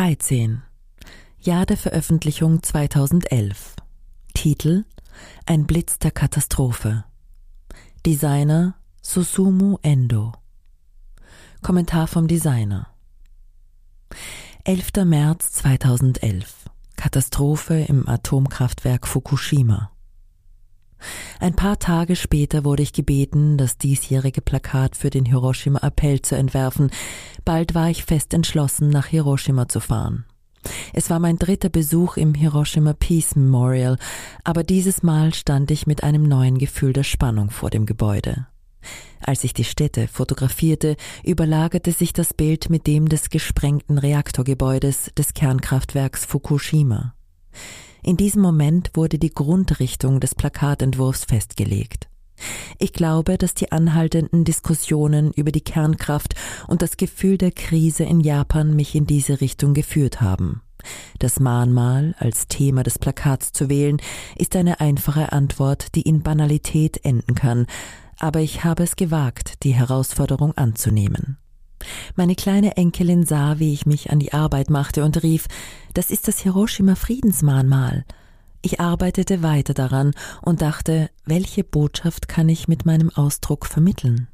13. Jahr der Veröffentlichung 2011. Titel Ein Blitz der Katastrophe. Designer Susumu Endo. Kommentar vom Designer. 11. März 2011. Katastrophe im Atomkraftwerk Fukushima. Ein paar Tage später wurde ich gebeten, das diesjährige Plakat für den Hiroshima-Appell zu entwerfen. Bald war ich fest entschlossen, nach Hiroshima zu fahren. Es war mein dritter Besuch im Hiroshima Peace Memorial, aber dieses Mal stand ich mit einem neuen Gefühl der Spannung vor dem Gebäude. Als ich die Städte fotografierte, überlagerte sich das Bild mit dem des gesprengten Reaktorgebäudes des Kernkraftwerks Fukushima. In diesem Moment wurde die Grundrichtung des Plakatentwurfs festgelegt. Ich glaube, dass die anhaltenden Diskussionen über die Kernkraft und das Gefühl der Krise in Japan mich in diese Richtung geführt haben. Das Mahnmal als Thema des Plakats zu wählen, ist eine einfache Antwort, die in Banalität enden kann, aber ich habe es gewagt, die Herausforderung anzunehmen. Meine kleine Enkelin sah, wie ich mich an die Arbeit machte und rief, das ist das Hiroshima Friedensmahnmal. Ich arbeitete weiter daran und dachte, welche Botschaft kann ich mit meinem Ausdruck vermitteln?